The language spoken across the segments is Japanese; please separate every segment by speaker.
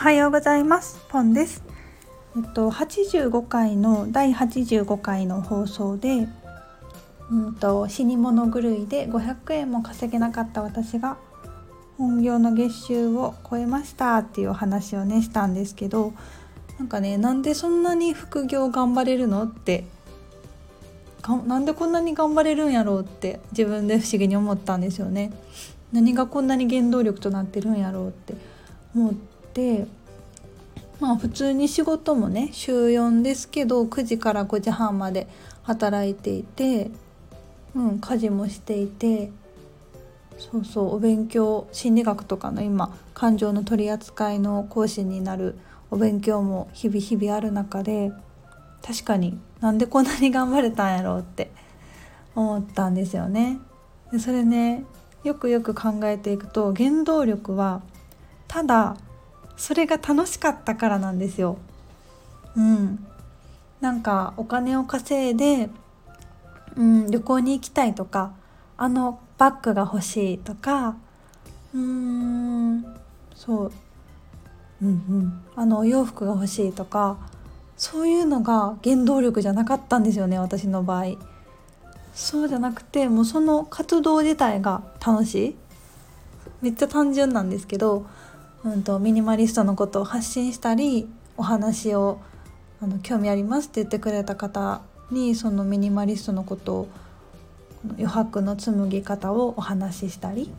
Speaker 1: はようございますポンですえっと85回の第85回の放送でうんと死に物狂いで500円も稼げなかった私が本業の月収を超えましたっていうお話をねしたんですけどなんかねなんでそんなに副業頑張れるのってなんでこんなに頑張れるんやろうって自分で不思議に思ったんですよね。何がこんなに原動力となってるんやろうって思ってまあ普通に仕事もね週4ですけど9時から5時半まで働いていて、うん、家事もしていてそうそうお勉強心理学とかの今感情の取り扱いの講師になるお勉強も日々日々ある中で確かになんでこんなに頑張れたんやろうって思ったんですよね。でそれねよくよく考えていくと原動力はただそれが楽しかったからなんですよ。うん、なんかお金を稼いで、うん、旅行に行きたいとかあのバッグが欲しいとかうーんそう。うんうん。あのお洋服が欲しいとかそういうのが原動力じゃなかったんですよね私の場合。そうじゃなくてもうその活動自体が楽しい。めっちゃ単純なんですけど、うんと、ミニマリストのことを発信したりお話をあの興味ありますって言ってくれた方にそのミニマリストのことを余白の紡ぎ方をお話ししたり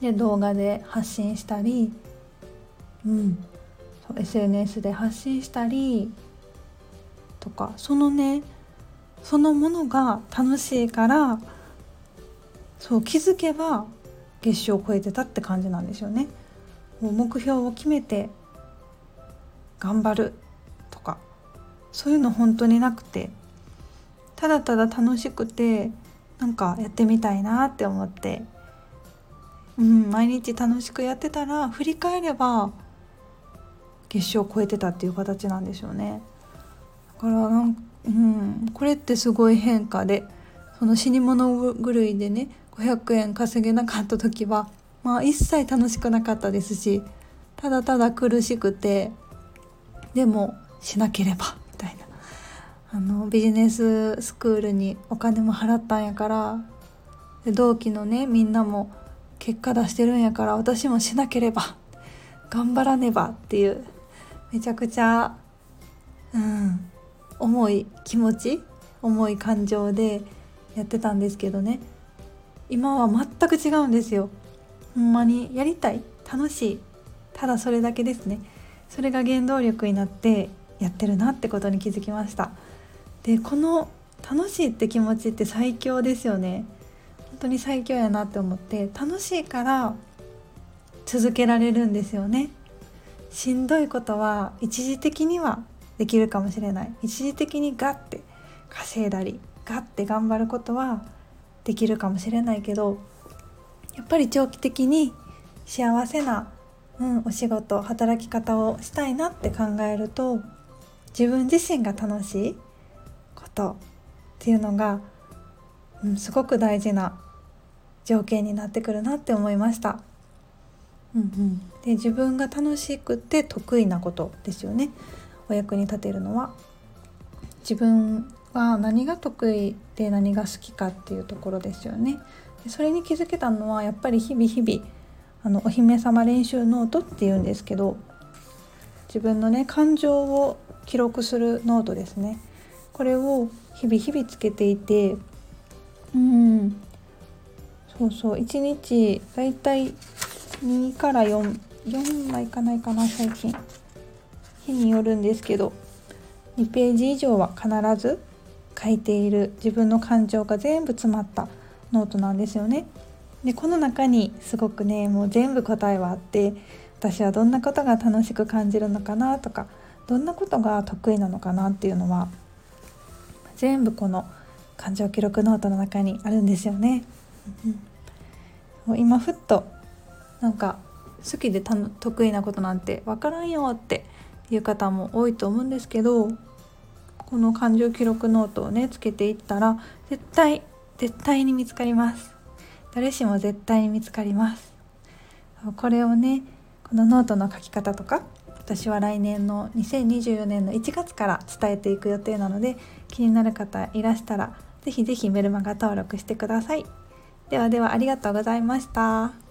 Speaker 1: で動画で発信したり、うん、SNS で発信したりとかそのねそのものが楽しいからそう気づけば月収を超えてたって感じなんですよね。もう目標を決めて頑張るとかそういうの本当になくてただただ楽しくてなんかやってみたいなって思って、うん、毎日楽しくやってたら振り返れば月収を超えてたっていう形なんでしょうね。だからなんうん、これってすごい変化でその死に物狂いでね500円稼げなかった時は、まあ、一切楽しくなかったですしただただ苦しくてでもしなければみたいな。あのビジネススクールにお金も払ったんやから同期のねみんなも結果出してるんやから私もしなければ頑張らねばっていうめちゃくちゃうん重い気持ち重い感情でやってたんですけどね。今は全く違うんですよ。ほんまにやりたい楽しいただそれだけですね。それが原動力になってやってるなってことに気づきました。でこの楽しいって気持ちって最強ですよね。本当に最強やなって思って楽しいから続けられるんですよね。しんどいことは一時的にはできるかもしれない。一時的にガッて稼いだりガッて頑張ることはできるかもしれないけどやっぱり長期的に幸せな、うん、お仕事働き方をしたいなって考えると自分自身が楽しいことっていうのが、うん、すごく大事な条件になってくるなって思いました。うんうん、で自分が楽しくて得意なことですよね。お役に立てるのは自分は何が得意で何が好きかっていうところですよね。でそれに気づけたのはやっぱり日々日々あのお姫様練習ノートっていうんですけど自分のね感情を記録するノートですね。これを日々日々つけていてうん。そうそう。1日だいたい2から44枚いかないかな最近。日によるんですけど2ページ以上は必ず書いている自分の感情が全部詰まった。ノートなんですよね。でこの中にすごくねもう全部答えはあって私はどんなことが楽しく感じるのかなとかどんなことが得意なのかなっていうのは全部この感情記録ノートの中にあるんですよね。もう今ふっとなんか好きで得意なことなんて分からんよっていう方も多いと思うんですけどこの感情記録ノートをねつけていったら絶対絶対に見つかります誰しも絶対に見つかりますこれをねこのノートの書き方とか私は来年の2024年の1月から伝えていく予定なので気になる方いらしたら是非是非メルマガ登録してください。ではではありがとうございました。